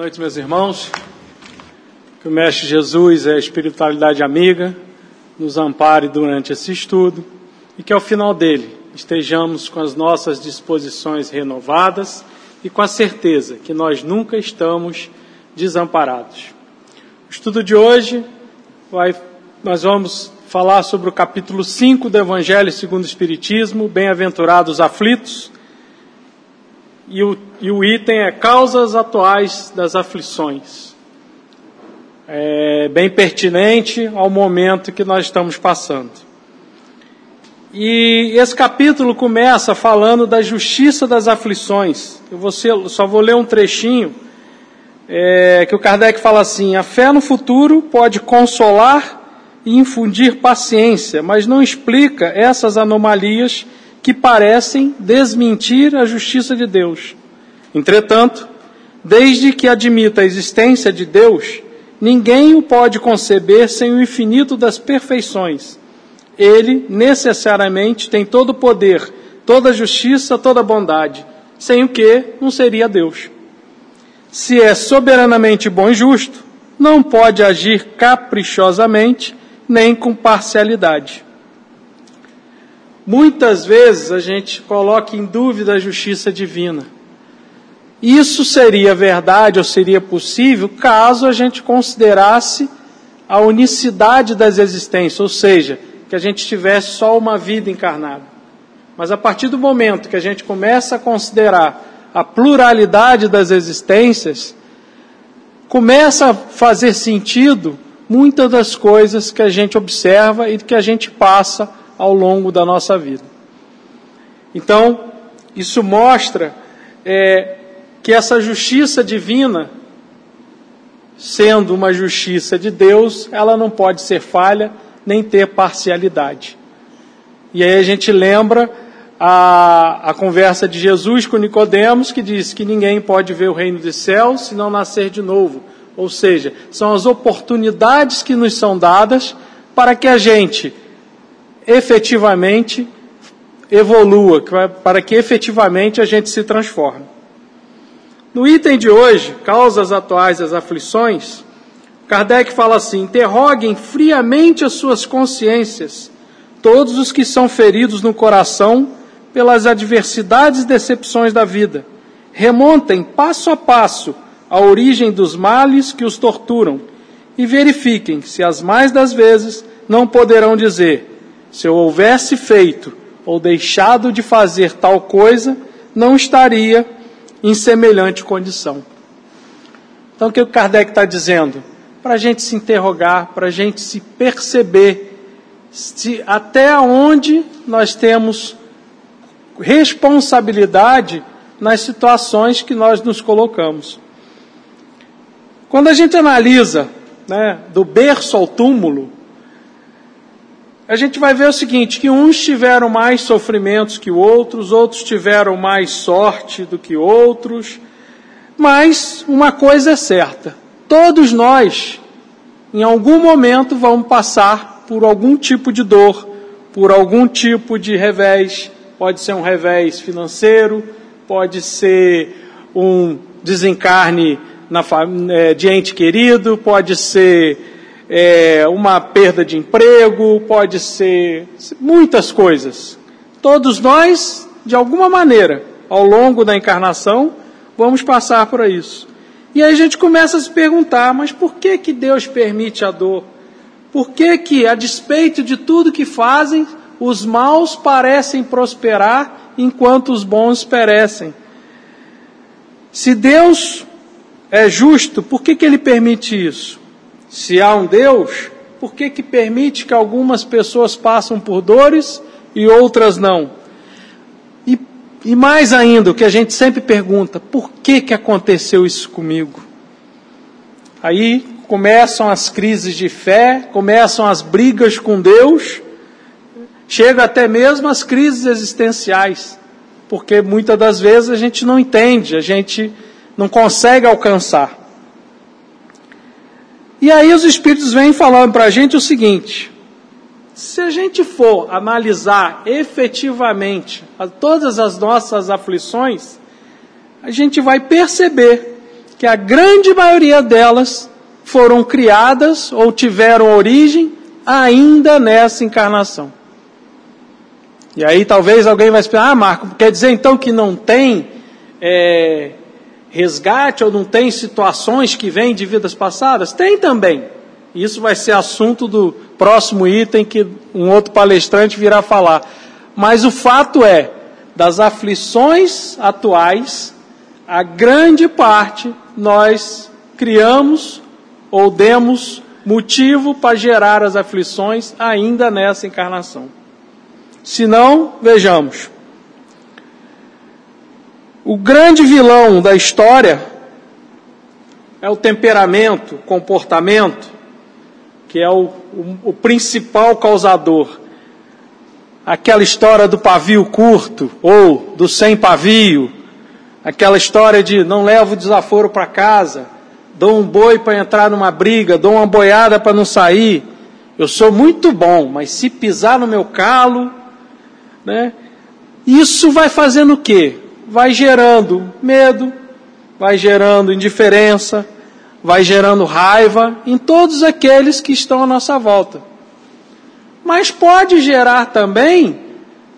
Noite, meus irmãos. Que o Mestre Jesus é a espiritualidade amiga, nos ampare durante esse estudo e que ao final dele estejamos com as nossas disposições renovadas e com a certeza que nós nunca estamos desamparados. O estudo de hoje vai, nós vamos falar sobre o capítulo 5 do Evangelho segundo o Espiritismo, Bem-aventurados aflitos, e o, e o item é causas atuais das aflições. É bem pertinente ao momento que nós estamos passando. E esse capítulo começa falando da justiça das aflições. Eu vou ser, só vou ler um trechinho é, que o Kardec fala assim: a fé no futuro pode consolar e infundir paciência, mas não explica essas anomalias que parecem desmentir a justiça de Deus. Entretanto, desde que admita a existência de Deus, ninguém o pode conceber sem o infinito das perfeições. Ele, necessariamente, tem todo o poder, toda a justiça, toda a bondade, sem o que não seria Deus. Se é soberanamente bom e justo, não pode agir caprichosamente nem com parcialidade. Muitas vezes a gente coloca em dúvida a justiça divina. Isso seria verdade ou seria possível caso a gente considerasse a unicidade das existências, ou seja, que a gente tivesse só uma vida encarnada. Mas a partir do momento que a gente começa a considerar a pluralidade das existências, começa a fazer sentido muitas das coisas que a gente observa e que a gente passa ao longo da nossa vida. Então, isso mostra é, que essa justiça divina, sendo uma justiça de Deus, ela não pode ser falha nem ter parcialidade. E aí a gente lembra a, a conversa de Jesus com Nicodemos, que diz que ninguém pode ver o reino dos céus se não nascer de novo. Ou seja, são as oportunidades que nos são dadas para que a gente efetivamente evolua, para que efetivamente a gente se transforme. No item de hoje, causas atuais das aflições, Kardec fala assim: interroguem friamente as suas consciências, todos os que são feridos no coração pelas adversidades e decepções da vida. Remontem passo a passo a origem dos males que os torturam e verifiquem se as mais das vezes não poderão dizer: se eu houvesse feito ou deixado de fazer tal coisa, não estaria em semelhante condição. Então, o que o Kardec está dizendo? Para a gente se interrogar, para a gente se perceber se, até onde nós temos responsabilidade nas situações que nós nos colocamos. Quando a gente analisa né, do berço ao túmulo, a gente vai ver o seguinte: que uns tiveram mais sofrimentos que outros, outros tiveram mais sorte do que outros, mas uma coisa é certa: todos nós, em algum momento, vamos passar por algum tipo de dor, por algum tipo de revés. Pode ser um revés financeiro, pode ser um desencarne na, é, de ente querido, pode ser é, uma perda de emprego, pode ser muitas coisas. Todos nós, de alguma maneira, ao longo da encarnação, vamos passar por isso. E aí a gente começa a se perguntar, mas por que que Deus permite a dor? Por que que, a despeito de tudo que fazem, os maus parecem prosperar enquanto os bons perecem? Se Deus é justo, por que que ele permite isso? Se há um Deus, por que, que permite que algumas pessoas passem por dores e outras não? E, e mais ainda, o que a gente sempre pergunta, por que, que aconteceu isso comigo? Aí começam as crises de fé, começam as brigas com Deus, chega até mesmo as crises existenciais, porque muitas das vezes a gente não entende, a gente não consegue alcançar. E aí os Espíritos vêm falando para a gente o seguinte: se a gente for analisar efetivamente todas as nossas aflições, a gente vai perceber que a grande maioria delas foram criadas ou tiveram origem ainda nessa encarnação. E aí talvez alguém vai esperar, ah, Marco, quer dizer então que não tem é, resgate ou não tem situações que vêm de vidas passadas? Tem também. Isso vai ser assunto do próximo item que um outro palestrante virá falar. Mas o fato é, das aflições atuais, a grande parte nós criamos ou demos motivo para gerar as aflições ainda nessa encarnação. Se não, vejamos. O grande vilão da história é o temperamento, comportamento, que é o, o, o principal causador. Aquela história do pavio curto ou do sem pavio, aquela história de não levo desaforo para casa, dou um boi para entrar numa briga, dou uma boiada para não sair. Eu sou muito bom, mas se pisar no meu calo, né? Isso vai fazendo o quê? Vai gerando medo, vai gerando indiferença, vai gerando raiva em todos aqueles que estão à nossa volta. Mas pode gerar também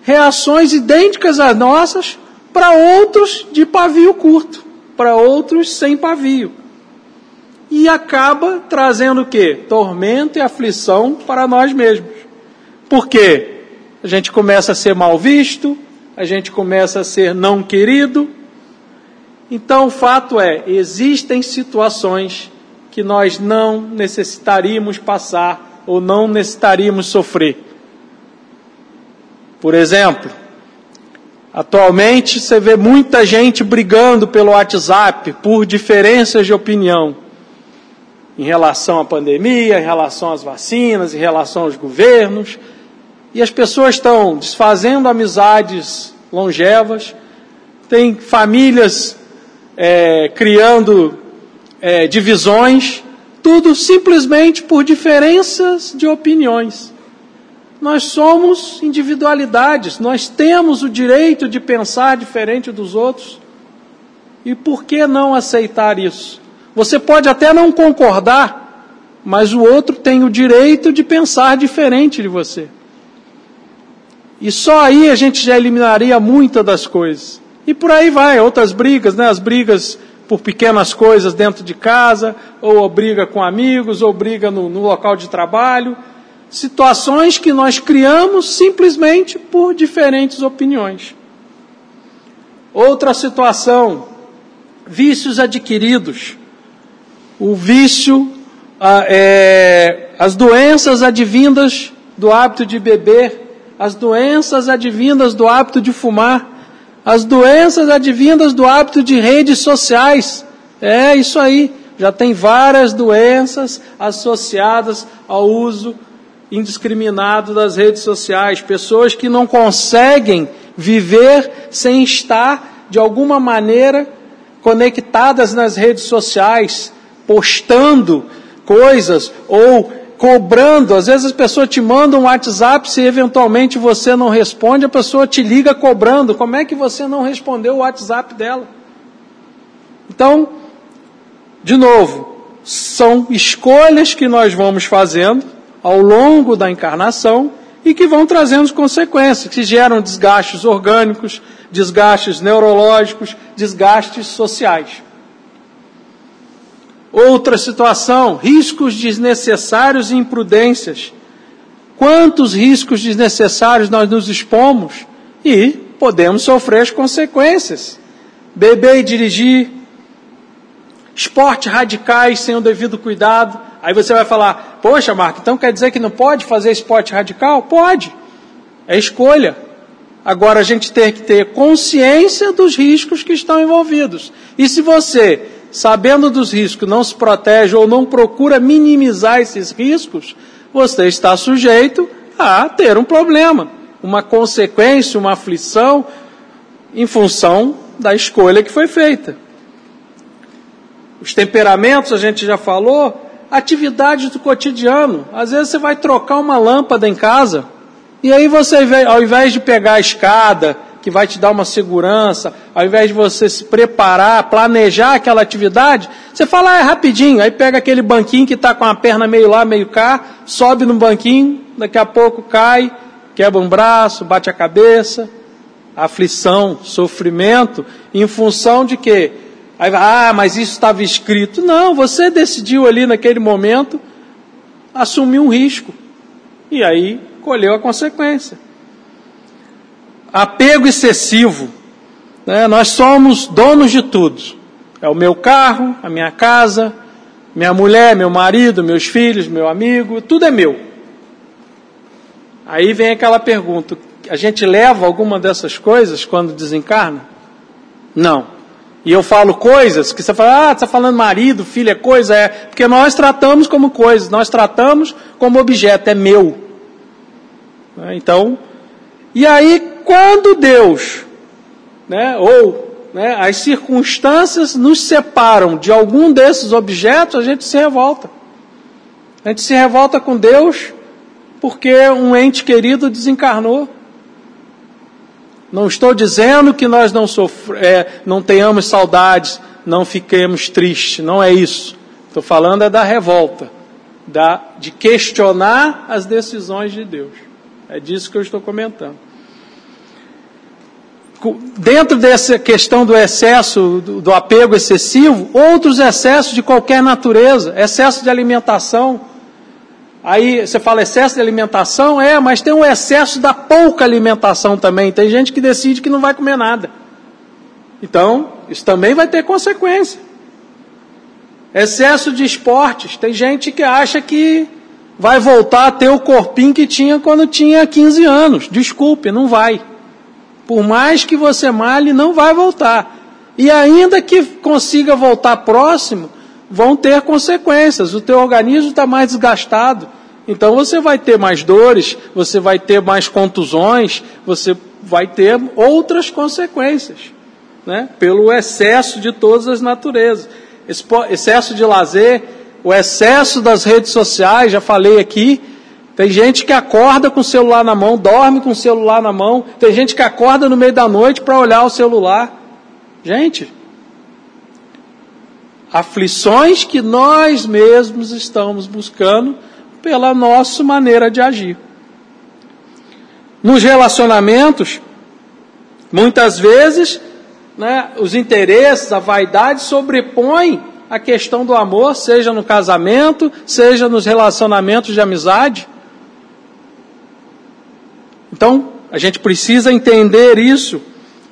reações idênticas às nossas para outros de pavio curto, para outros sem pavio. E acaba trazendo o quê? Tormento e aflição para nós mesmos. Por quê? a gente começa a ser mal visto, a gente começa a ser não querido. Então, o fato é, existem situações que nós não necessitaríamos passar ou não necessitaríamos sofrer. Por exemplo, atualmente você vê muita gente brigando pelo WhatsApp por diferenças de opinião em relação à pandemia, em relação às vacinas, em relação aos governos. E as pessoas estão desfazendo amizades longevas, tem famílias é, criando é, divisões, tudo simplesmente por diferenças de opiniões. Nós somos individualidades, nós temos o direito de pensar diferente dos outros. E por que não aceitar isso? Você pode até não concordar, mas o outro tem o direito de pensar diferente de você. E só aí a gente já eliminaria muitas das coisas. E por aí vai, outras brigas, né? As brigas por pequenas coisas dentro de casa, ou briga com amigos, ou briga no, no local de trabalho. Situações que nós criamos simplesmente por diferentes opiniões. Outra situação, vícios adquiridos. O vício, é, as doenças advindas do hábito de beber as doenças advindas do hábito de fumar, as doenças advindas do hábito de redes sociais. É isso aí. Já tem várias doenças associadas ao uso indiscriminado das redes sociais. Pessoas que não conseguem viver sem estar, de alguma maneira, conectadas nas redes sociais, postando coisas ou cobrando. Às vezes as pessoas te mandam um WhatsApp, se eventualmente você não responde, a pessoa te liga cobrando. Como é que você não respondeu o WhatsApp dela? Então, de novo, são escolhas que nós vamos fazendo ao longo da encarnação e que vão trazendo consequências, que geram desgastes orgânicos, desgastes neurológicos, desgastes sociais. Outra situação, riscos desnecessários e imprudências. Quantos riscos desnecessários nós nos expomos e podemos sofrer as consequências. Beber e dirigir, esportes radicais sem o devido cuidado. Aí você vai falar, poxa, Marco, então quer dizer que não pode fazer esporte radical? Pode. É escolha. Agora a gente tem que ter consciência dos riscos que estão envolvidos. E se você sabendo dos riscos, não se protege ou não procura minimizar esses riscos, você está sujeito a ter um problema, uma consequência, uma aflição, em função da escolha que foi feita. Os temperamentos, a gente já falou, atividades do cotidiano. Às vezes você vai trocar uma lâmpada em casa, e aí você, ao invés de pegar a escada, que vai te dar uma segurança, ao invés de você se preparar, planejar aquela atividade, você fala, ah, é rapidinho, aí pega aquele banquinho que está com a perna meio lá, meio cá, sobe no banquinho, daqui a pouco cai, quebra um braço, bate a cabeça, aflição, sofrimento, em função de quê? Aí, ah, mas isso estava escrito. Não, você decidiu ali naquele momento assumir um risco. E aí colheu a consequência. Apego excessivo. Né? Nós somos donos de tudo. É o meu carro, a minha casa, minha mulher, meu marido, meus filhos, meu amigo, tudo é meu. Aí vem aquela pergunta: a gente leva alguma dessas coisas quando desencarna? Não e eu falo coisas que você fala, ah, você está falando marido, filho, é coisa, é. Porque nós tratamos como coisas, nós tratamos como objeto, é meu. Né, então, e aí quando Deus, né, ou né, as circunstâncias nos separam de algum desses objetos, a gente se revolta. A gente se revolta com Deus porque um ente querido desencarnou. Não estou dizendo que nós não, sofre, é, não tenhamos saudades, não fiquemos tristes, não é isso. Estou falando é da revolta, da, de questionar as decisões de Deus. É disso que eu estou comentando. Dentro dessa questão do excesso, do, do apego excessivo, outros excessos de qualquer natureza, excesso de alimentação, Aí você fala excesso de alimentação, é, mas tem um excesso da pouca alimentação também. Tem gente que decide que não vai comer nada. Então, isso também vai ter consequência. Excesso de esportes. Tem gente que acha que vai voltar a ter o corpinho que tinha quando tinha 15 anos. Desculpe, não vai. Por mais que você male, não vai voltar. E ainda que consiga voltar próximo, vão ter consequências. O teu organismo está mais desgastado. Então você vai ter mais dores, você vai ter mais contusões, você vai ter outras consequências, né? Pelo excesso de todas as naturezas. Esse excesso de lazer, o excesso das redes sociais, já falei aqui. Tem gente que acorda com o celular na mão, dorme com o celular na mão. Tem gente que acorda no meio da noite para olhar o celular. Gente, aflições que nós mesmos estamos buscando pela nossa maneira de agir. Nos relacionamentos, muitas vezes, né, os interesses, a vaidade sobrepõem a questão do amor, seja no casamento, seja nos relacionamentos de amizade. Então, a gente precisa entender isso,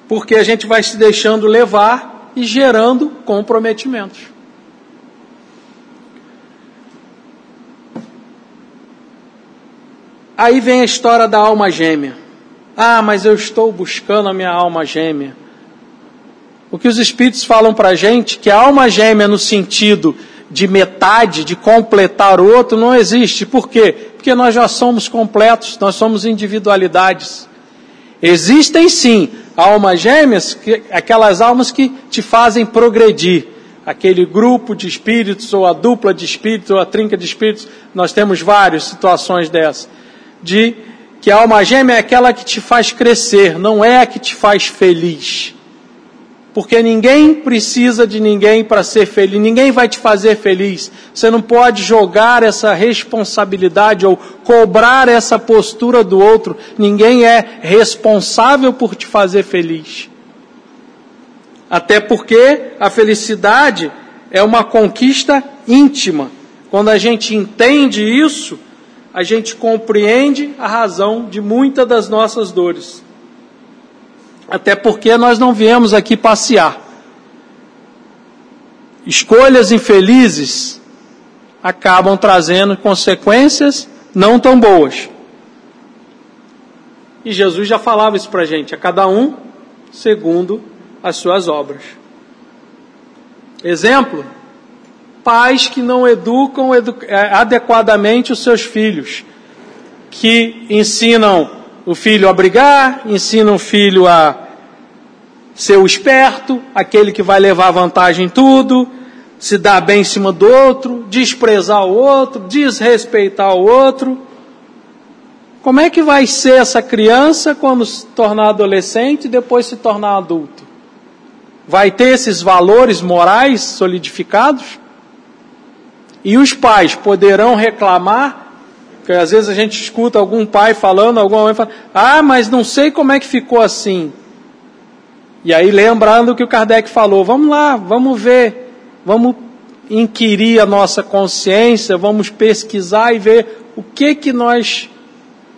porque a gente vai se deixando levar e gerando comprometimentos. Aí vem a história da alma gêmea. Ah, mas eu estou buscando a minha alma gêmea. O que os Espíritos falam para a gente, que a alma gêmea no sentido de metade, de completar o outro, não existe. Por quê? Porque nós já somos completos, nós somos individualidades. Existem sim almas gêmeas, que, aquelas almas que te fazem progredir. Aquele grupo de espíritos, ou a dupla de espíritos, ou a trinca de espíritos, nós temos várias situações dessas. De que a alma gêmea é aquela que te faz crescer, não é a que te faz feliz. Porque ninguém precisa de ninguém para ser feliz, ninguém vai te fazer feliz. Você não pode jogar essa responsabilidade ou cobrar essa postura do outro. Ninguém é responsável por te fazer feliz. Até porque a felicidade é uma conquista íntima. Quando a gente entende isso, a gente compreende a razão de muitas das nossas dores. Até porque nós não viemos aqui passear. Escolhas infelizes acabam trazendo consequências não tão boas. E Jesus já falava isso para a gente, a cada um segundo as suas obras. Exemplo: pais que não educam edu é, adequadamente os seus filhos, que ensinam o filho a brigar, ensina o filho a ser o esperto, aquele que vai levar vantagem em tudo, se dar bem em cima do outro, desprezar o outro, desrespeitar o outro. Como é que vai ser essa criança quando se tornar adolescente e depois se tornar adulto? Vai ter esses valores morais solidificados? E os pais poderão reclamar, porque às vezes a gente escuta algum pai falando, alguma mãe falando, ah, mas não sei como é que ficou assim. E aí lembrando o que o Kardec falou, vamos lá, vamos ver, vamos inquirir a nossa consciência, vamos pesquisar e ver o que que nós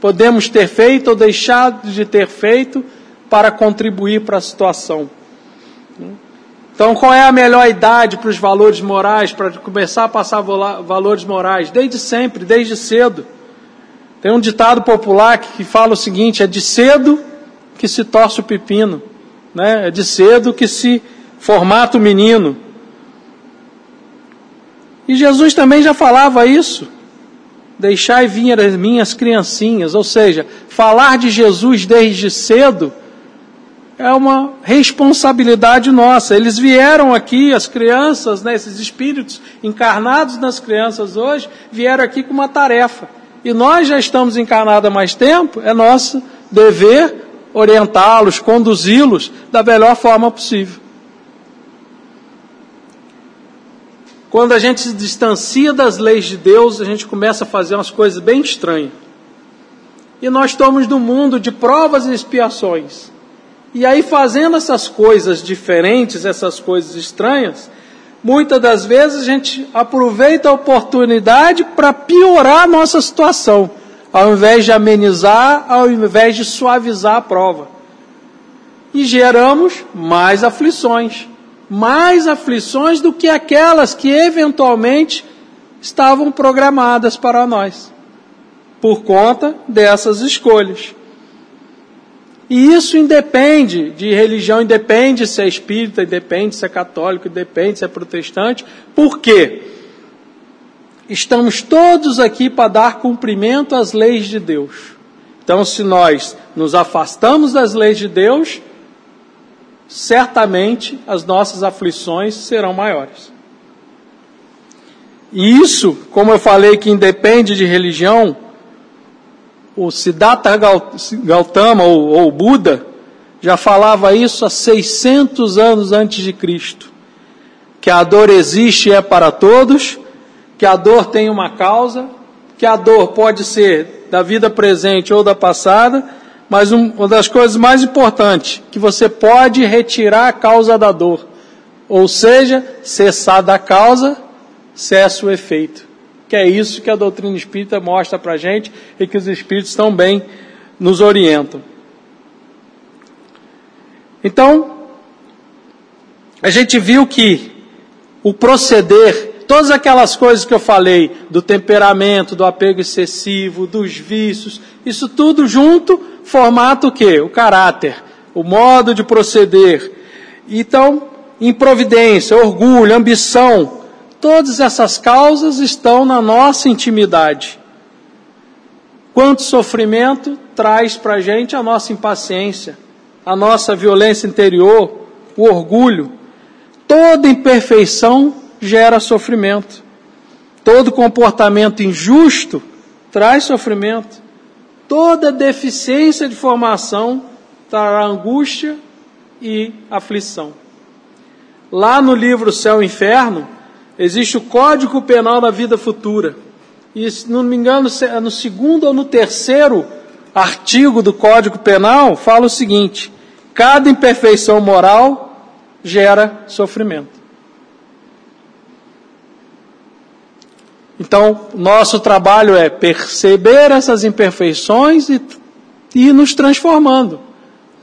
podemos ter feito ou deixado de ter feito para contribuir para a situação. Então, qual é a melhor idade para os valores morais, para começar a passar valores morais? Desde sempre, desde cedo. Tem um ditado popular que fala o seguinte: é de cedo que se torce o pepino, né? é de cedo que se formata o menino. E Jesus também já falava isso. Deixai vir as minhas criancinhas, ou seja, falar de Jesus desde cedo é uma responsabilidade nossa. Eles vieram aqui, as crianças, né, esses espíritos encarnados nas crianças hoje, vieram aqui com uma tarefa. E nós já estamos encarnados há mais tempo, é nosso dever orientá-los, conduzi-los da melhor forma possível. Quando a gente se distancia das leis de Deus, a gente começa a fazer umas coisas bem estranhas. E nós estamos no mundo de provas e expiações. E aí, fazendo essas coisas diferentes, essas coisas estranhas, muitas das vezes a gente aproveita a oportunidade para piorar a nossa situação, ao invés de amenizar, ao invés de suavizar a prova. E geramos mais aflições mais aflições do que aquelas que eventualmente estavam programadas para nós, por conta dessas escolhas. E isso independe de religião, independe se é espírita, independe se é católico, independe se é protestante. Por quê? Estamos todos aqui para dar cumprimento às leis de Deus. Então, se nós nos afastamos das leis de Deus, certamente as nossas aflições serão maiores. E isso, como eu falei que independe de religião, o Siddhartha Gautama ou, ou Buda já falava isso há 600 anos antes de Cristo, que a dor existe e é para todos, que a dor tem uma causa, que a dor pode ser da vida presente ou da passada, mas uma das coisas mais importantes, que você pode retirar a causa da dor. Ou seja, cessar da causa, cessa o efeito. Que é isso que a doutrina espírita mostra para a gente e que os espíritos também nos orientam. Então, a gente viu que o proceder Todas aquelas coisas que eu falei, do temperamento, do apego excessivo, dos vícios, isso tudo junto, formata o quê? O caráter, o modo de proceder. Então, improvidência, orgulho, ambição, todas essas causas estão na nossa intimidade. Quanto sofrimento traz para a gente a nossa impaciência, a nossa violência interior, o orgulho. Toda imperfeição gera sofrimento. Todo comportamento injusto traz sofrimento. Toda deficiência de formação trará angústia e aflição. Lá no livro Céu e Inferno, existe o Código Penal da Vida Futura. E, se não me engano, é no segundo ou no terceiro artigo do Código Penal, fala o seguinte: cada imperfeição moral gera sofrimento. Então, nosso trabalho é perceber essas imperfeições e ir nos transformando.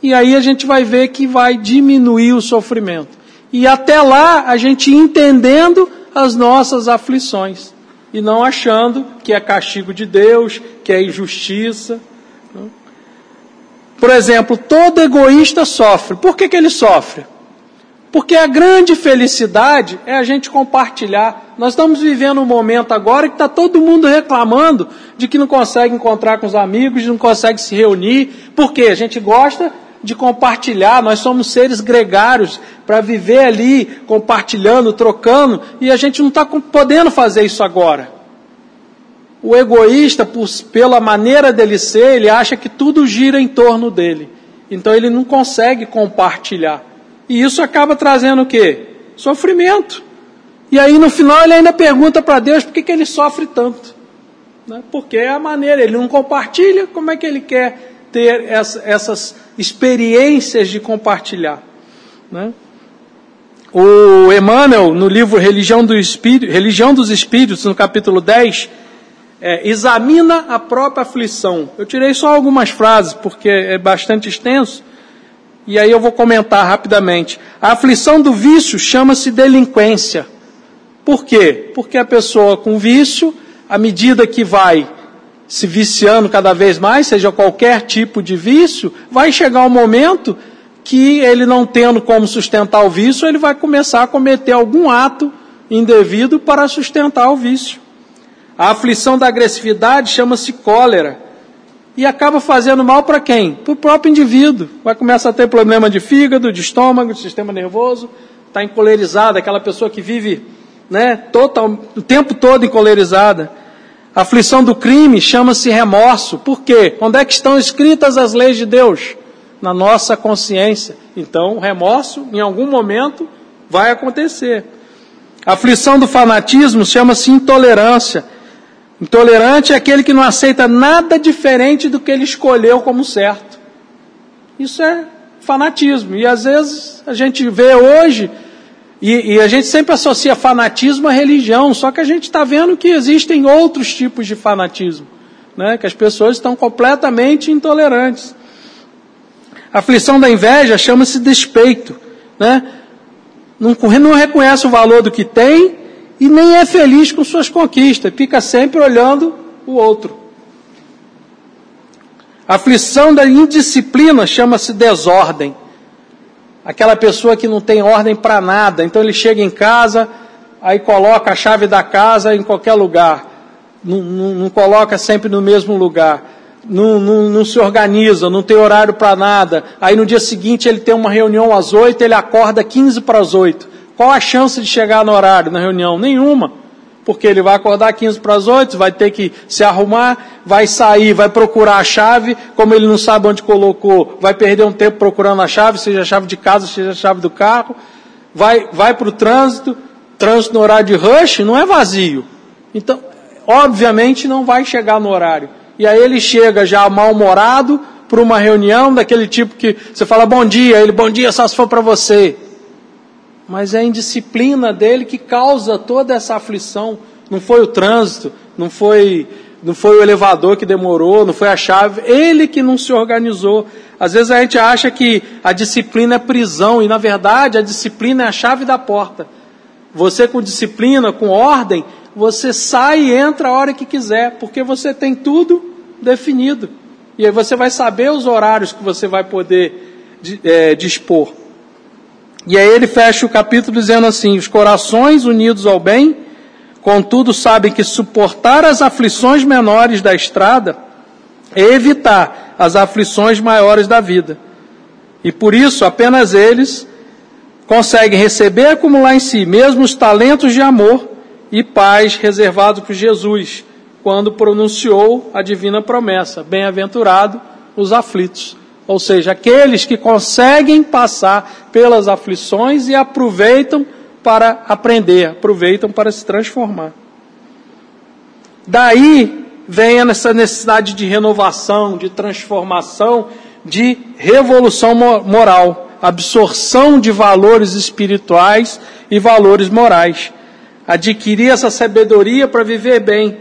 E aí a gente vai ver que vai diminuir o sofrimento. E até lá, a gente entendendo as nossas aflições. E não achando que é castigo de Deus, que é injustiça. Por exemplo, todo egoísta sofre. Por que, que ele sofre? Porque a grande felicidade é a gente compartilhar. Nós estamos vivendo um momento agora que está todo mundo reclamando de que não consegue encontrar com os amigos, não consegue se reunir. Por quê? A gente gosta de compartilhar, nós somos seres gregários para viver ali, compartilhando, trocando, e a gente não está podendo fazer isso agora. o egoísta, por, pela maneira dele ser, ele acha que tudo gira em torno dele. Então ele não consegue compartilhar. E isso acaba trazendo o quê? Sofrimento. E aí no final ele ainda pergunta para Deus por que, que ele sofre tanto. Né? Porque é a maneira, ele não compartilha, como é que ele quer ter essa, essas experiências de compartilhar? Né? O Emmanuel, no livro Religião, do Espírito, Religião dos Espíritos, no capítulo 10, é, examina a própria aflição. Eu tirei só algumas frases, porque é bastante extenso, e aí eu vou comentar rapidamente. A aflição do vício chama-se delinquência. Por quê? Porque a pessoa com vício, à medida que vai se viciando cada vez mais, seja qualquer tipo de vício, vai chegar um momento que ele não tendo como sustentar o vício, ele vai começar a cometer algum ato indevido para sustentar o vício. A aflição da agressividade chama-se cólera e acaba fazendo mal para quem? Para o próprio indivíduo. Vai começar a ter problema de fígado, de estômago, de sistema nervoso, está encolerizado, aquela pessoa que vive né, total, o tempo todo encolerizada. A aflição do crime chama-se remorso. Por quê? Onde é que estão escritas as leis de Deus? Na nossa consciência. Então, o remorso, em algum momento, vai acontecer. A aflição do fanatismo chama-se intolerância. Intolerante é aquele que não aceita nada diferente do que ele escolheu como certo. Isso é fanatismo. E às vezes a gente vê hoje, e, e a gente sempre associa fanatismo à religião, só que a gente está vendo que existem outros tipos de fanatismo, né? que as pessoas estão completamente intolerantes. A aflição da inveja chama-se despeito. Né? Não, não reconhece o valor do que tem e nem é feliz com suas conquistas, fica sempre olhando o outro. A aflição da indisciplina chama-se desordem. Aquela pessoa que não tem ordem para nada, então ele chega em casa, aí coloca a chave da casa em qualquer lugar, não, não, não coloca sempre no mesmo lugar, não, não se organiza, não tem horário para nada. Aí no dia seguinte ele tem uma reunião às oito, ele acorda 15 para as oito. Qual a chance de chegar no horário, na reunião? Nenhuma. Porque ele vai acordar 15 para as 8, vai ter que se arrumar, vai sair, vai procurar a chave, como ele não sabe onde colocou, vai perder um tempo procurando a chave, seja a chave de casa, seja a chave do carro, vai, vai para o trânsito, trânsito no horário de rush não é vazio. Então, obviamente não vai chegar no horário. E aí ele chega já mal-humorado para uma reunião daquele tipo que você fala bom dia, ele bom dia só se for para você mas é a indisciplina dele que causa toda essa aflição. Não foi o trânsito, não foi, não foi o elevador que demorou, não foi a chave, ele que não se organizou. Às vezes a gente acha que a disciplina é prisão, e na verdade a disciplina é a chave da porta. Você com disciplina, com ordem, você sai e entra a hora que quiser, porque você tem tudo definido. E aí você vai saber os horários que você vai poder é, dispor. E aí ele fecha o capítulo dizendo assim: os corações unidos ao bem, contudo, sabem que suportar as aflições menores da estrada é evitar as aflições maiores da vida. E por isso, apenas eles conseguem receber e acumular em si mesmo os talentos de amor e paz reservados por Jesus, quando pronunciou a divina promessa: Bem-aventurado os aflitos. Ou seja, aqueles que conseguem passar pelas aflições e aproveitam para aprender, aproveitam para se transformar. Daí vem essa necessidade de renovação, de transformação, de revolução moral, absorção de valores espirituais e valores morais. Adquirir essa sabedoria para viver bem,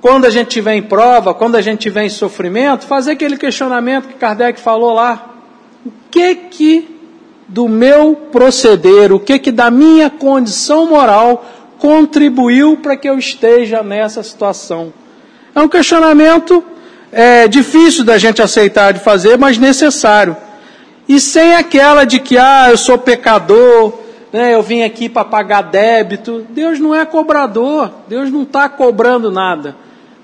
quando a gente tiver em prova, quando a gente tiver em sofrimento, fazer aquele questionamento que Kardec falou lá. O que que do meu proceder, o que que da minha condição moral contribuiu para que eu esteja nessa situação? É um questionamento é, difícil da gente aceitar de fazer, mas necessário. E sem aquela de que, ah, eu sou pecador, né, eu vim aqui para pagar débito. Deus não é cobrador, Deus não está cobrando nada.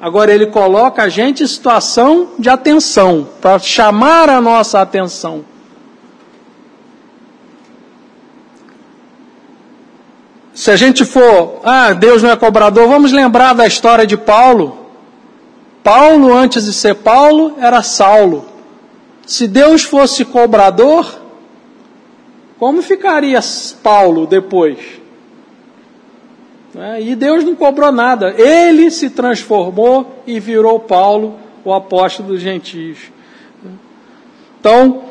Agora ele coloca a gente em situação de atenção, para chamar a nossa atenção. se a gente for, ah, Deus não é cobrador, vamos lembrar da história de Paulo. Paulo, antes de ser Paulo, era Saulo. Se Deus fosse cobrador, como ficaria Paulo depois? É, e Deus não cobrou nada. Ele se transformou e virou Paulo, o apóstolo dos gentios. Então,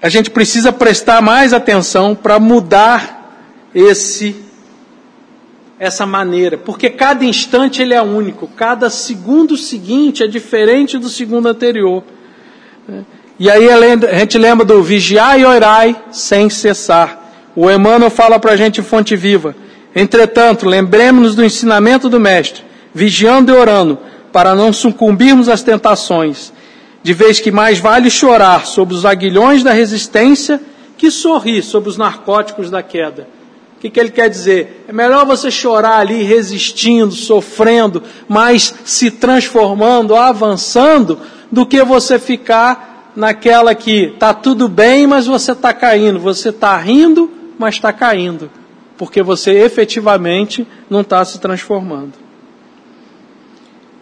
a gente precisa prestar mais atenção para mudar esse essa maneira, porque cada instante ele é único, cada segundo seguinte é diferente do segundo anterior. E aí a gente lembra do vigiar e orai sem cessar. O Emmanuel fala para a gente em fonte viva. Entretanto, lembremos-nos do ensinamento do Mestre, vigiando e orando, para não sucumbirmos às tentações, de vez que mais vale chorar sobre os aguilhões da resistência que sorrir sobre os narcóticos da queda. O que, que ele quer dizer? É melhor você chorar ali resistindo, sofrendo, mas se transformando, avançando, do que você ficar naquela que está tudo bem, mas você está caindo, você está rindo, mas está caindo, porque você efetivamente não está se transformando.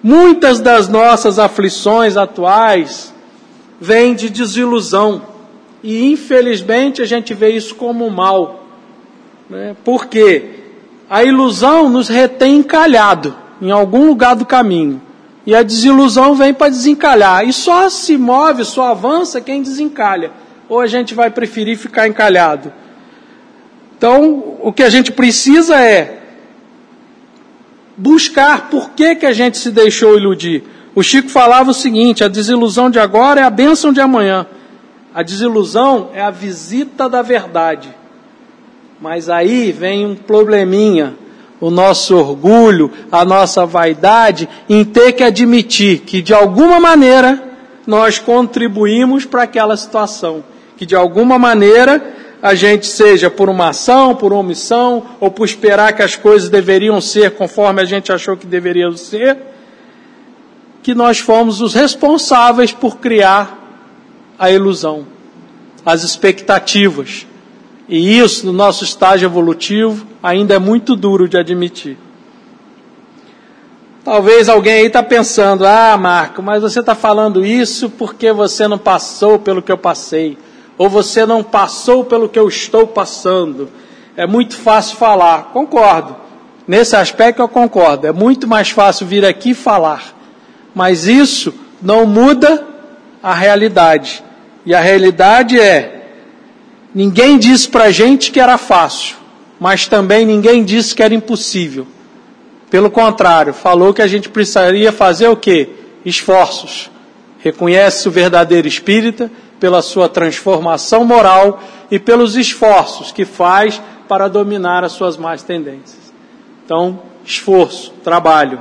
Muitas das nossas aflições atuais vêm de desilusão, e infelizmente a gente vê isso como mal, né? porque a ilusão nos retém encalhado em algum lugar do caminho. E a desilusão vem para desencalhar. E só se move, só avança quem desencalha. Ou a gente vai preferir ficar encalhado. Então, o que a gente precisa é buscar por que, que a gente se deixou iludir. O Chico falava o seguinte: a desilusão de agora é a bênção de amanhã. A desilusão é a visita da verdade. Mas aí vem um probleminha o nosso orgulho, a nossa vaidade, em ter que admitir que de alguma maneira nós contribuímos para aquela situação, que de alguma maneira a gente seja por uma ação, por omissão, ou por esperar que as coisas deveriam ser conforme a gente achou que deveriam ser, que nós fomos os responsáveis por criar a ilusão, as expectativas, e isso, no nosso estágio evolutivo, ainda é muito duro de admitir. Talvez alguém aí está pensando, ah, Marco, mas você está falando isso porque você não passou pelo que eu passei, ou você não passou pelo que eu estou passando. É muito fácil falar. Concordo. Nesse aspecto eu concordo. É muito mais fácil vir aqui falar. Mas isso não muda a realidade. E a realidade é Ninguém disse para a gente que era fácil, mas também ninguém disse que era impossível. Pelo contrário, falou que a gente precisaria fazer o quê? Esforços. Reconhece o verdadeiro espírita pela sua transformação moral e pelos esforços que faz para dominar as suas más tendências. Então, esforço, trabalho.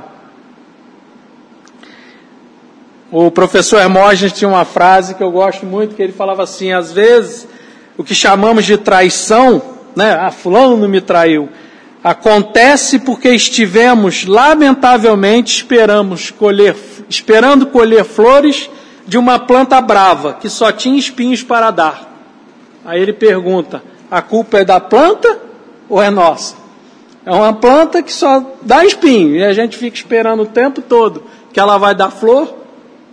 O professor Hermógenes tinha uma frase que eu gosto muito, que ele falava assim: às vezes o que chamamos de traição, né? Ah, fulano me traiu. Acontece porque estivemos, lamentavelmente, esperamos colher, esperando colher flores de uma planta brava, que só tinha espinhos para dar. Aí ele pergunta: a culpa é da planta ou é nossa? É uma planta que só dá espinho e a gente fica esperando o tempo todo que ela vai dar flor,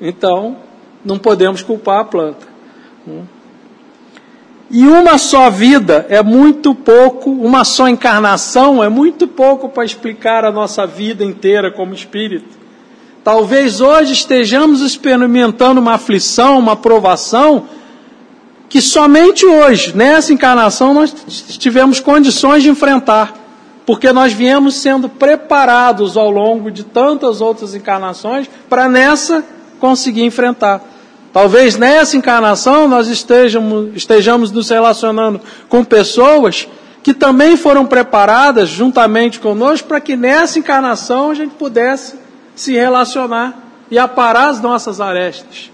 então não podemos culpar a planta. Hum. E uma só vida é muito pouco, uma só encarnação é muito pouco para explicar a nossa vida inteira como espírito. Talvez hoje estejamos experimentando uma aflição, uma provação, que somente hoje, nessa encarnação, nós tivemos condições de enfrentar, porque nós viemos sendo preparados ao longo de tantas outras encarnações para nessa conseguir enfrentar. Talvez nessa encarnação nós estejamos, estejamos nos relacionando com pessoas que também foram preparadas juntamente conosco para que nessa encarnação a gente pudesse se relacionar e aparar as nossas arestas.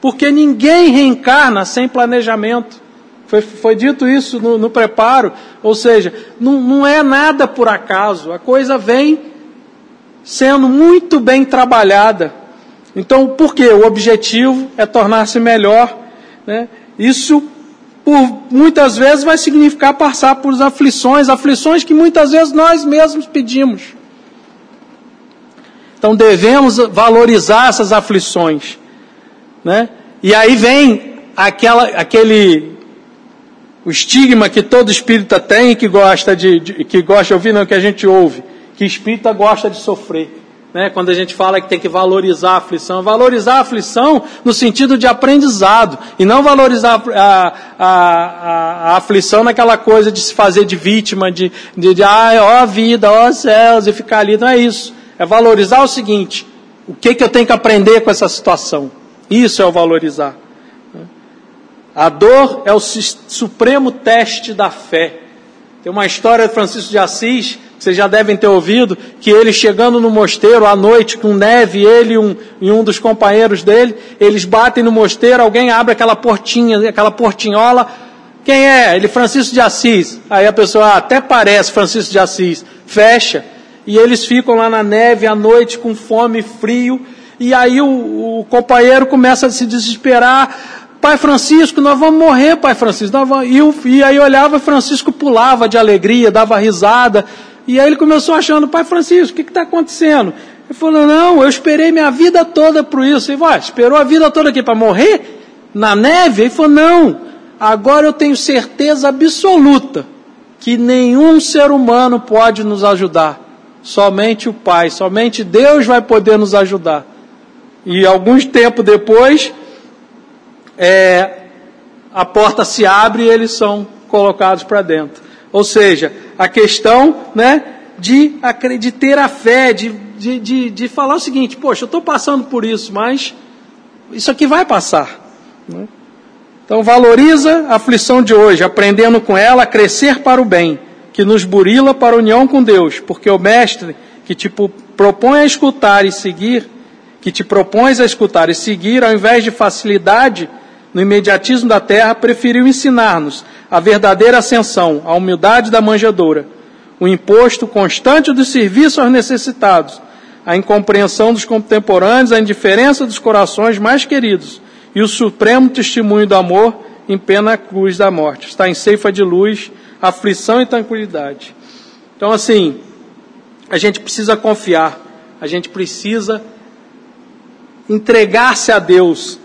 Porque ninguém reencarna sem planejamento. Foi, foi dito isso no, no, preparo, ou seja, não, não é nada por acaso, a coisa vem sendo muito bem trabalhada. Então, por quê? O objetivo é tornar-se melhor. Né? Isso por muitas vezes vai significar passar por aflições, aflições que muitas vezes nós mesmos pedimos. Então devemos valorizar essas aflições, né? E aí vem aquela, aquele o estigma que todo espírita tem que gosta de, de, que gosta de ouvir, não que a gente ouve, que espírita gosta de sofrer. Né? Quando a gente fala que tem que valorizar a aflição, valorizar a aflição no sentido de aprendizado, e não valorizar a, a, a, a aflição naquela coisa de se fazer de vítima, de, de, de ai, ó vida, ó céus, e ficar ali. Não é isso. É valorizar o seguinte: o que, que eu tenho que aprender com essa situação? Isso é o valorizar. A dor é o supremo teste da fé. Tem uma história de Francisco de Assis, que vocês já devem ter ouvido, que ele chegando no mosteiro à noite com neve, ele e um, e um dos companheiros dele, eles batem no mosteiro, alguém abre aquela portinha, aquela portinhola. Quem é? Ele, Francisco de Assis. Aí a pessoa, ah, até parece Francisco de Assis. Fecha. E eles ficam lá na neve à noite com fome e frio. E aí o, o companheiro começa a se desesperar Pai Francisco, nós vamos morrer, Pai Francisco. Vamos... E, eu, e aí olhava, Francisco pulava de alegria, dava risada. E aí ele começou achando, Pai Francisco, o que está acontecendo? Ele falou, não, eu esperei minha vida toda por isso. Ele falou, ah, esperou a vida toda aqui para morrer? Na neve? Ele falou, não, agora eu tenho certeza absoluta que nenhum ser humano pode nos ajudar. Somente o Pai, somente Deus vai poder nos ajudar. E alguns tempo depois, é, a porta se abre e eles são colocados para dentro. Ou seja, a questão né, de, de ter a fé, de, de, de, de falar o seguinte: poxa, eu estou passando por isso, mas isso aqui vai passar. Né? Então, valoriza a aflição de hoje, aprendendo com ela a crescer para o bem, que nos burila para a união com Deus, porque o Mestre que te propõe a escutar e seguir, que te propões a escutar e seguir, ao invés de facilidade, no imediatismo da terra, preferiu ensinar-nos a verdadeira ascensão, a humildade da manjedoura, o imposto constante do serviço aos necessitados, a incompreensão dos contemporâneos, a indiferença dos corações mais queridos e o supremo testemunho do amor em pena cruz da morte. Está em ceifa de luz, aflição e tranquilidade. Então, assim, a gente precisa confiar, a gente precisa entregar-se a Deus,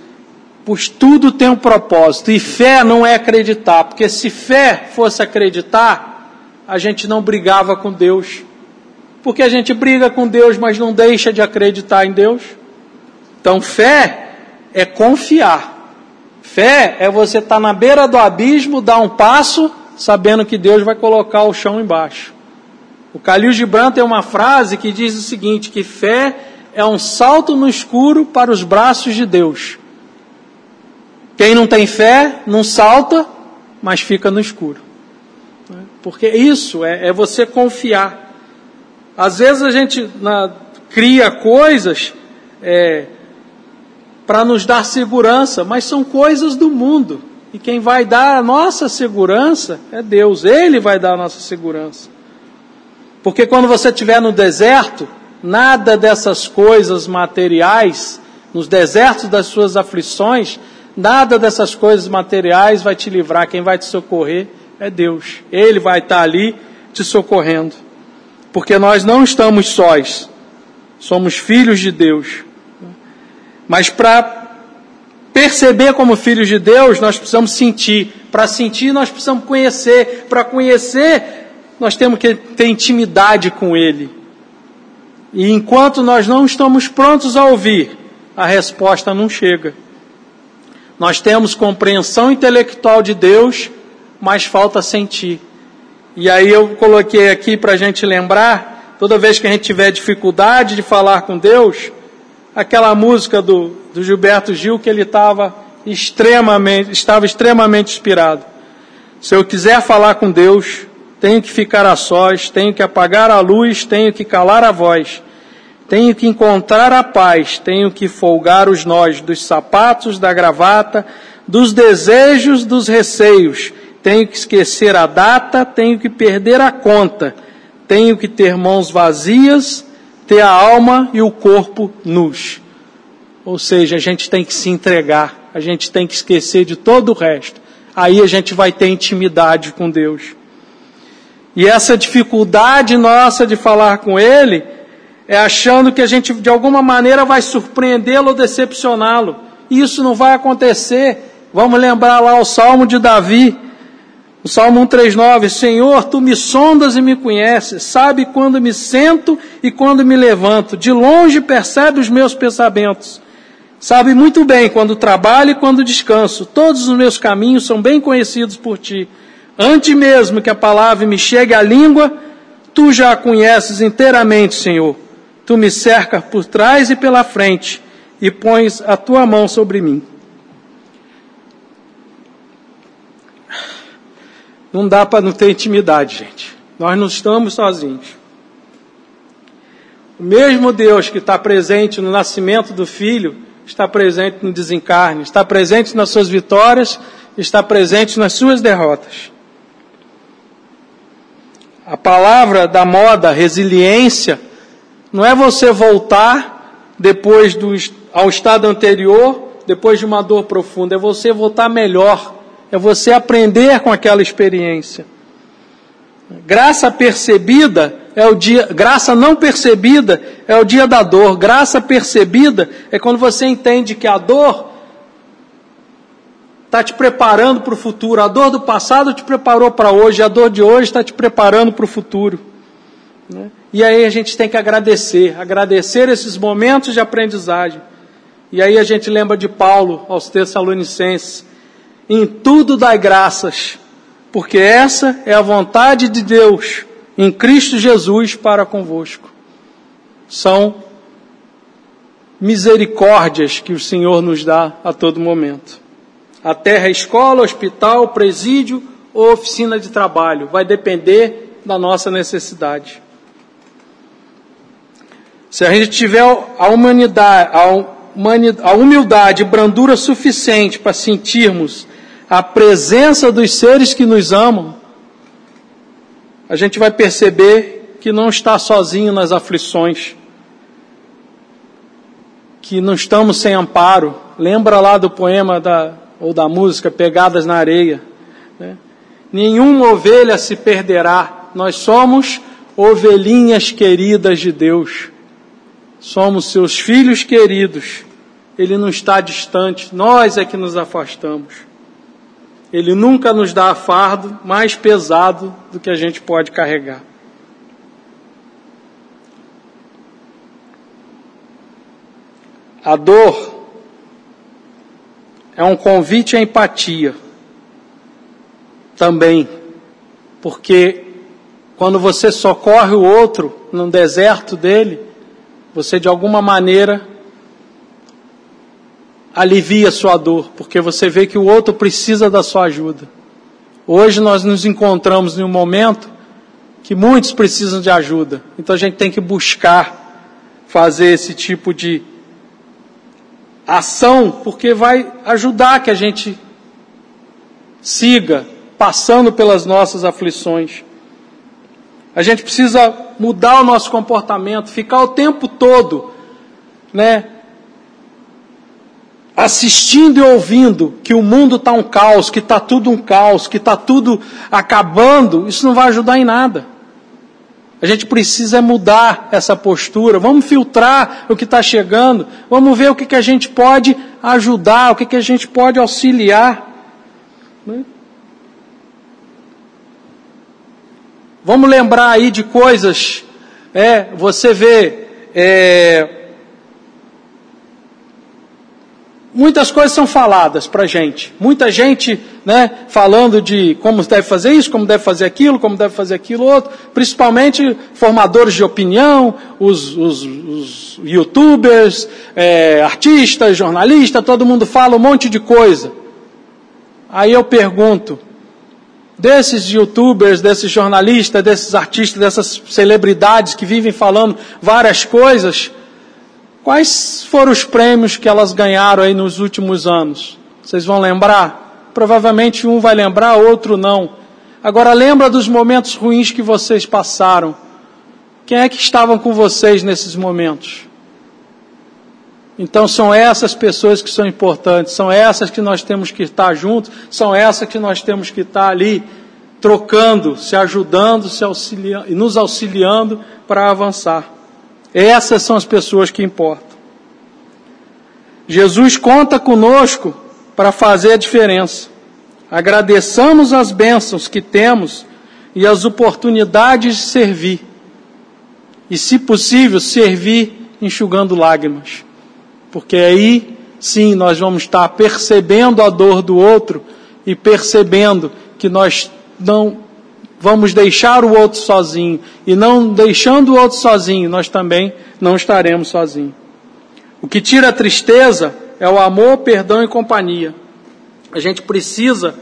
pois tudo tem um propósito. E fé não é acreditar, porque se fé fosse acreditar, a gente não brigava com Deus. Porque a gente briga com Deus, mas não deixa de acreditar em Deus. Então, fé é confiar. Fé é você estar tá na beira do abismo, dar um passo, sabendo que Deus vai colocar o chão embaixo. O Calil Gibran tem uma frase que diz o seguinte: que fé é um salto no escuro para os braços de Deus. Quem não tem fé não salta, mas fica no escuro. Porque isso é, é você confiar. Às vezes a gente na, cria coisas é, para nos dar segurança, mas são coisas do mundo. E quem vai dar a nossa segurança é Deus. Ele vai dar a nossa segurança. Porque quando você estiver no deserto, nada dessas coisas materiais, nos desertos das suas aflições, Nada dessas coisas materiais vai te livrar, quem vai te socorrer é Deus. Ele vai estar ali te socorrendo. Porque nós não estamos sós, somos filhos de Deus. Mas para perceber como filhos de Deus, nós precisamos sentir. Para sentir, nós precisamos conhecer. Para conhecer, nós temos que ter intimidade com Ele. E enquanto nós não estamos prontos a ouvir, a resposta não chega. Nós temos compreensão intelectual de Deus, mas falta sentir. E aí eu coloquei aqui para a gente lembrar, toda vez que a gente tiver dificuldade de falar com Deus, aquela música do, do Gilberto Gil que ele estava extremamente, estava extremamente inspirado. Se eu quiser falar com Deus, tenho que ficar a sós, tenho que apagar a luz, tenho que calar a voz. Tenho que encontrar a paz, tenho que folgar os nós dos sapatos, da gravata, dos desejos, dos receios. Tenho que esquecer a data, tenho que perder a conta. Tenho que ter mãos vazias, ter a alma e o corpo nus. Ou seja, a gente tem que se entregar, a gente tem que esquecer de todo o resto. Aí a gente vai ter intimidade com Deus. E essa dificuldade nossa de falar com Ele é achando que a gente de alguma maneira vai surpreendê-lo ou decepcioná-lo. Isso não vai acontecer. Vamos lembrar lá o Salmo de Davi, o Salmo 139, Senhor, tu me sondas e me conheces, sabe quando me sento e quando me levanto, de longe percebe os meus pensamentos. Sabe muito bem quando trabalho e quando descanso, todos os meus caminhos são bem conhecidos por ti. Antes mesmo que a palavra me chegue à língua, tu já a conheces inteiramente, Senhor. Tu me cercas por trás e pela frente e pões a tua mão sobre mim. Não dá para não ter intimidade, gente. Nós não estamos sozinhos. O mesmo Deus que está presente no nascimento do filho, está presente no desencarne, está presente nas suas vitórias, está presente nas suas derrotas. A palavra da moda, resiliência, não é você voltar depois do, ao estado anterior, depois de uma dor profunda, é você voltar melhor, é você aprender com aquela experiência. Graça percebida é o dia, graça não percebida é o dia da dor. Graça percebida é quando você entende que a dor está te preparando para o futuro. A dor do passado te preparou para hoje, a dor de hoje está te preparando para o futuro. Né? E aí a gente tem que agradecer, agradecer esses momentos de aprendizagem. E aí a gente lembra de Paulo aos Tessalonicenses: em tudo dai graças, porque essa é a vontade de Deus em Cristo Jesus para convosco. São misericórdias que o Senhor nos dá a todo momento. A terra escola, hospital, presídio ou oficina de trabalho. Vai depender da nossa necessidade. Se a gente tiver a humanidade, a humildade e brandura suficiente para sentirmos a presença dos seres que nos amam, a gente vai perceber que não está sozinho nas aflições, que não estamos sem amparo. Lembra lá do poema da ou da música Pegadas na Areia. Né? Nenhuma ovelha se perderá, nós somos ovelhinhas queridas de Deus, somos seus filhos queridos, Ele não está distante, nós é que nos afastamos. Ele nunca nos dá fardo mais pesado do que a gente pode carregar. A dor é um convite à empatia também, porque quando você socorre o outro no deserto dele, você de alguma maneira alivia sua dor, porque você vê que o outro precisa da sua ajuda. Hoje nós nos encontramos em um momento que muitos precisam de ajuda, então a gente tem que buscar fazer esse tipo de ação, porque vai ajudar que a gente siga passando pelas nossas aflições. A gente precisa mudar o nosso comportamento, ficar o tempo todo, né, assistindo e ouvindo que o mundo está um caos, que está tudo um caos, que está tudo acabando, isso não vai ajudar em nada. A gente precisa mudar essa postura. Vamos filtrar o que está chegando. Vamos ver o que, que a gente pode ajudar, o que, que a gente pode auxiliar. Né? Vamos lembrar aí de coisas. É, você vê é, muitas coisas são faladas para gente. Muita gente, né, falando de como deve fazer isso, como deve fazer aquilo, como deve fazer aquilo outro. Principalmente formadores de opinião, os, os, os YouTubers, é, artistas, jornalistas, todo mundo fala um monte de coisa. Aí eu pergunto, desses YouTubers, desses jornalistas, desses artistas, dessas celebridades que vivem falando várias coisas, Quais foram os prêmios que elas ganharam aí nos últimos anos? Vocês vão lembrar? Provavelmente um vai lembrar, outro não. Agora lembra dos momentos ruins que vocês passaram. Quem é que estavam com vocês nesses momentos? Então são essas pessoas que são importantes, são essas que nós temos que estar juntos, são essas que nós temos que estar ali trocando, se ajudando, se auxiliando e nos auxiliando para avançar. Essas são as pessoas que importam. Jesus conta conosco para fazer a diferença. Agradeçamos as bênçãos que temos e as oportunidades de servir. E, se possível, servir enxugando lágrimas. Porque aí, sim, nós vamos estar percebendo a dor do outro e percebendo que nós não vamos deixar o outro sozinho. E não deixando o outro sozinho, nós também não estaremos sozinhos. O que tira a tristeza é o amor, perdão e companhia. A gente precisa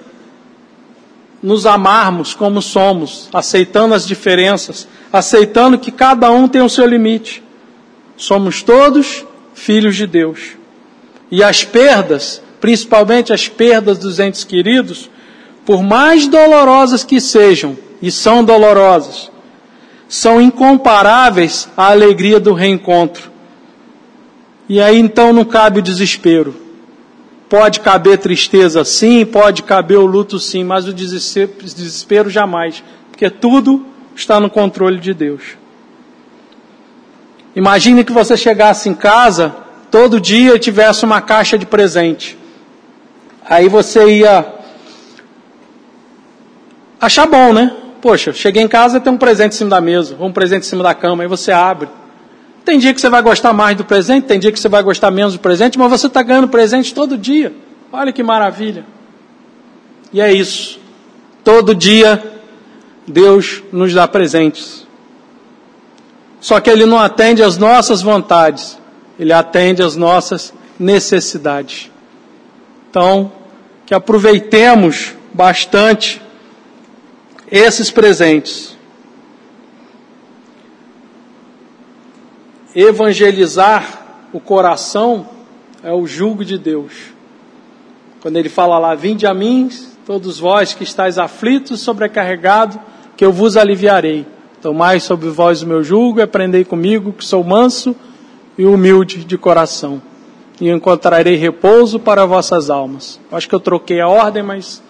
nos amarmos como somos, aceitando as diferenças, aceitando que cada um tem o seu limite. Somos todos filhos de Deus. E as perdas, principalmente as perdas dos entes queridos, por mais dolorosas que sejam, e são dolorosas, são incomparáveis à alegria do reencontro. E aí então não cabe o desespero. Pode caber tristeza sim, pode caber o luto sim, mas o desespero, desespero jamais, porque tudo está no controle de Deus. Imagine que você chegasse em casa todo dia e tivesse uma caixa de presente. Aí você ia achar bom, né? Poxa, cheguei em casa tem um presente em cima da mesa, ou um presente em cima da cama, aí você abre. Tem dia que você vai gostar mais do presente, tem dia que você vai gostar menos do presente, mas você está ganhando presente todo dia. Olha que maravilha. E é isso. Todo dia Deus nos dá presentes. Só que Ele não atende às nossas vontades, Ele atende às nossas necessidades. Então, que aproveitemos bastante esses presentes. evangelizar o coração é o julgo de Deus. Quando ele fala lá, vinde a mim, todos vós que estáis aflitos, sobrecarregados, que eu vos aliviarei. Tomai sobre vós o meu jugo e aprendei comigo, que sou manso e humilde de coração. E encontrarei repouso para vossas almas. Acho que eu troquei a ordem, mas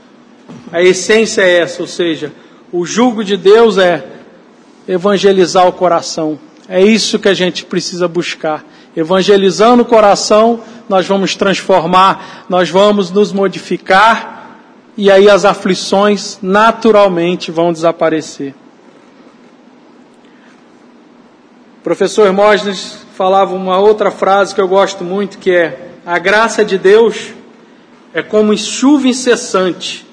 a essência é essa, ou seja, o jugo de Deus é evangelizar o coração, é isso que a gente precisa buscar. Evangelizando o coração, nós vamos transformar, nós vamos nos modificar e aí as aflições naturalmente vão desaparecer. O professor Hermógenes falava uma outra frase que eu gosto muito, que é: a graça de Deus é como chuva incessante,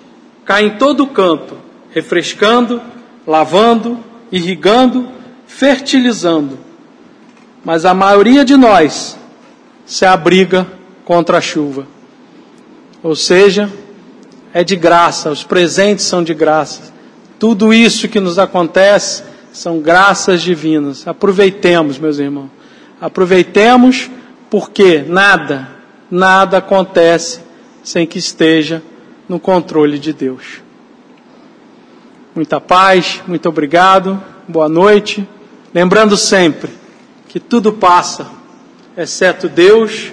cai em todo canto, refrescando, lavando, irrigando fertilizando. Mas a maioria de nós se abriga contra a chuva. Ou seja, é de graça, os presentes são de graça. Tudo isso que nos acontece são graças divinas. Aproveitemos, meus irmãos. Aproveitemos porque nada, nada acontece sem que esteja no controle de Deus. Muita paz, muito obrigado, boa noite. Lembrando sempre que tudo passa, exceto Deus,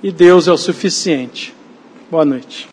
e Deus é o suficiente. Boa noite.